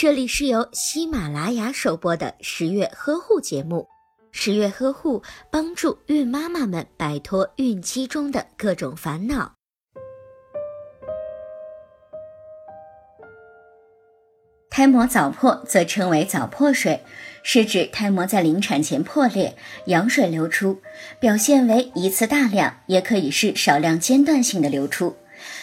这里是由喜马拉雅首播的十月呵护节目。十月呵护帮助孕妈妈们摆脱孕期中的各种烦恼。胎膜早破则称为早破水，是指胎膜在临产前破裂，羊水流出，表现为一次大量，也可以是少量间断性的流出。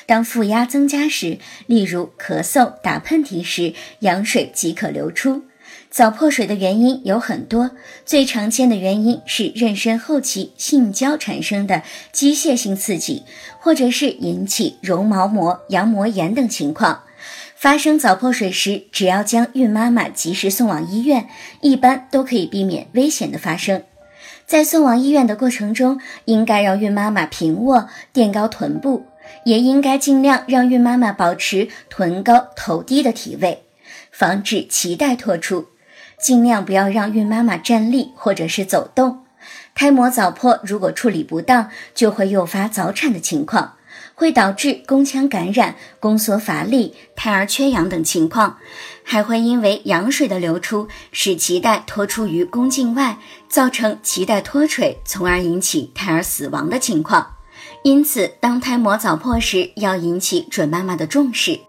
当腹压增加时，例如咳嗽、打喷嚏时，羊水即可流出。早破水的原因有很多，最常见的原因是妊娠后期性交产生的机械性刺激，或者是引起绒毛膜、羊膜炎等情况。发生早破水时，只要将孕妈妈及时送往医院，一般都可以避免危险的发生。在送往医院的过程中，应该让孕妈妈平卧，垫高臀部。也应该尽量让孕妈妈保持臀高头低的体位，防止脐带脱出。尽量不要让孕妈妈站立或者是走动。胎膜早破如果处理不当，就会诱发早产的情况，会导致宫腔感染、宫缩乏力、胎儿缺氧等情况，还会因为羊水的流出使脐带脱出于宫颈外，造成脐带脱垂，从而引起胎儿死亡的情况。因此，当胎膜早破时，要引起准妈妈的重视。